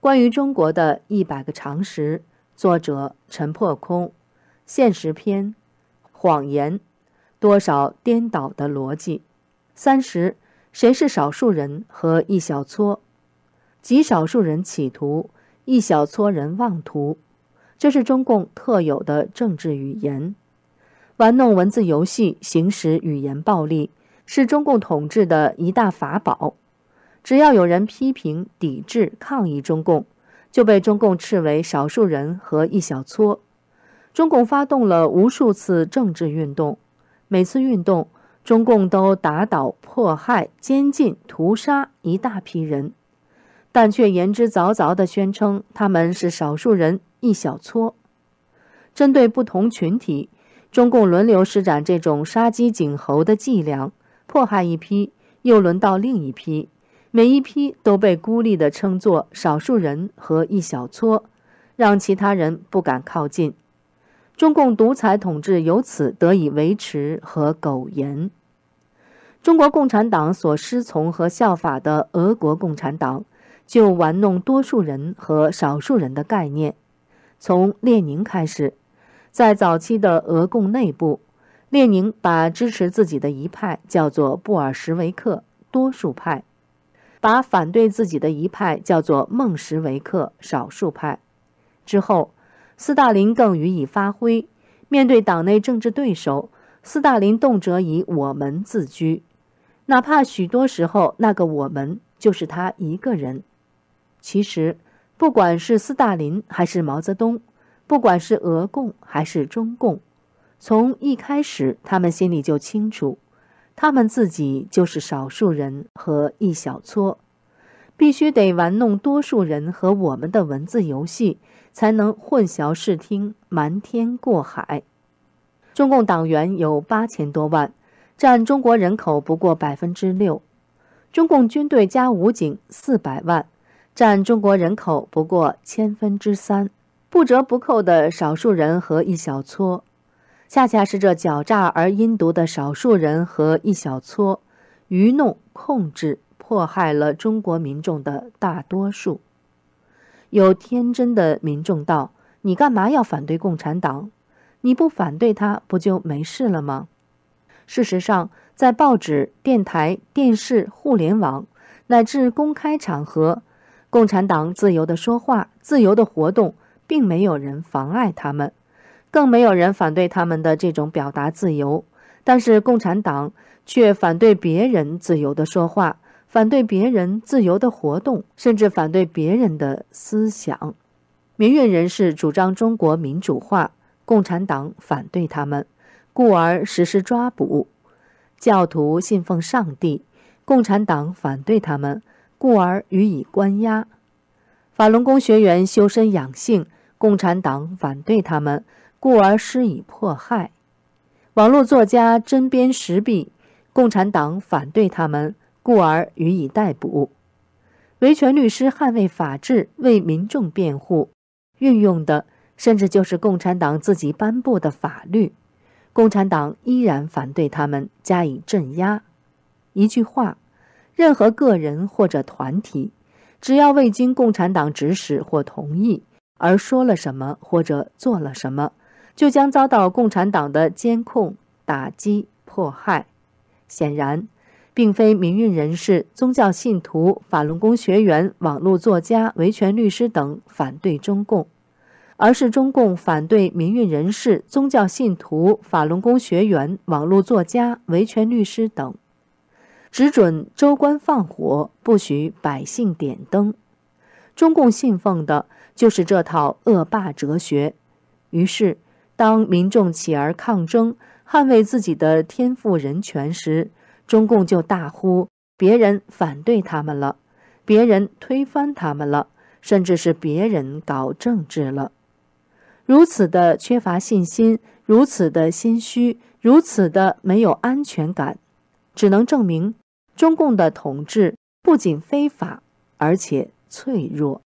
关于中国的一百个常识，作者陈破空，现实篇，谎言，多少颠倒的逻辑。三十，谁是少数人和一小撮？极少数人企图，一小撮人妄图，这是中共特有的政治语言。玩弄文字游戏，行使语言暴力，是中共统治的一大法宝。只要有人批评、抵制、抗议中共，就被中共斥为少数人和一小撮。中共发动了无数次政治运动，每次运动，中共都打倒、迫害、监禁、屠杀一大批人，但却言之凿凿地宣称他们是少数人、一小撮。针对不同群体。中共轮流施展这种杀鸡儆猴的伎俩，迫害一批，又轮到另一批，每一批都被孤立地称作少数人和一小撮，让其他人不敢靠近。中共独裁统治由此得以维持和苟延。中国共产党所师从和效法的俄国共产党，就玩弄多数人和少数人的概念，从列宁开始。在早期的俄共内部，列宁把支持自己的一派叫做布尔什维克多数派，把反对自己的一派叫做孟什维克少数派。之后，斯大林更予以发挥。面对党内政治对手，斯大林动辄以“我们”自居，哪怕许多时候那个“我们”就是他一个人。其实，不管是斯大林还是毛泽东。不管是俄共还是中共，从一开始，他们心里就清楚，他们自己就是少数人和一小撮，必须得玩弄多数人和我们的文字游戏，才能混淆视听，瞒天过海。中共党员有八千多万，占中国人口不过百分之六；中共军队加武警四百万，占中国人口不过千分之三。不折不扣的少数人和一小撮，恰恰是这狡诈而阴毒的少数人和一小撮，愚弄、控制、迫害了中国民众的大多数。有天真的民众道：“你干嘛要反对共产党？你不反对他，不就没事了吗？”事实上，在报纸、电台、电视、互联网乃至公开场合，共产党自由的说话、自由的活动。并没有人妨碍他们，更没有人反对他们的这种表达自由。但是共产党却反对别人自由的说话，反对别人自由的活动，甚至反对别人的思想。民运人士主张中国民主化，共产党反对他们，故而实施抓捕；教徒信奉上帝，共产党反对他们，故而予以关押；法轮功学员修身养性。共产党反对他们，故而施以迫害；网络作家针砭时弊，共产党反对他们，故而予以逮捕；维权律师捍卫法治，为民众辩护，运用的甚至就是共产党自己颁布的法律，共产党依然反对他们，加以镇压。一句话，任何个人或者团体，只要未经共产党指使或同意，而说了什么或者做了什么，就将遭到共产党的监控、打击、迫害。显然，并非民运人士、宗教信徒、法轮功学员、网络作家、维权律师等反对中共，而是中共反对民运人士、宗教信徒、法轮功学员、网络作家、维权律师等，只准州官放火，不许百姓点灯。中共信奉的。就是这套恶霸哲学。于是，当民众起而抗争，捍卫自己的天赋人权时，中共就大呼：“别人反对他们了，别人推翻他们了，甚至是别人搞政治了。”如此的缺乏信心，如此的心虚，如此的没有安全感，只能证明中共的统治不仅非法，而且脆弱。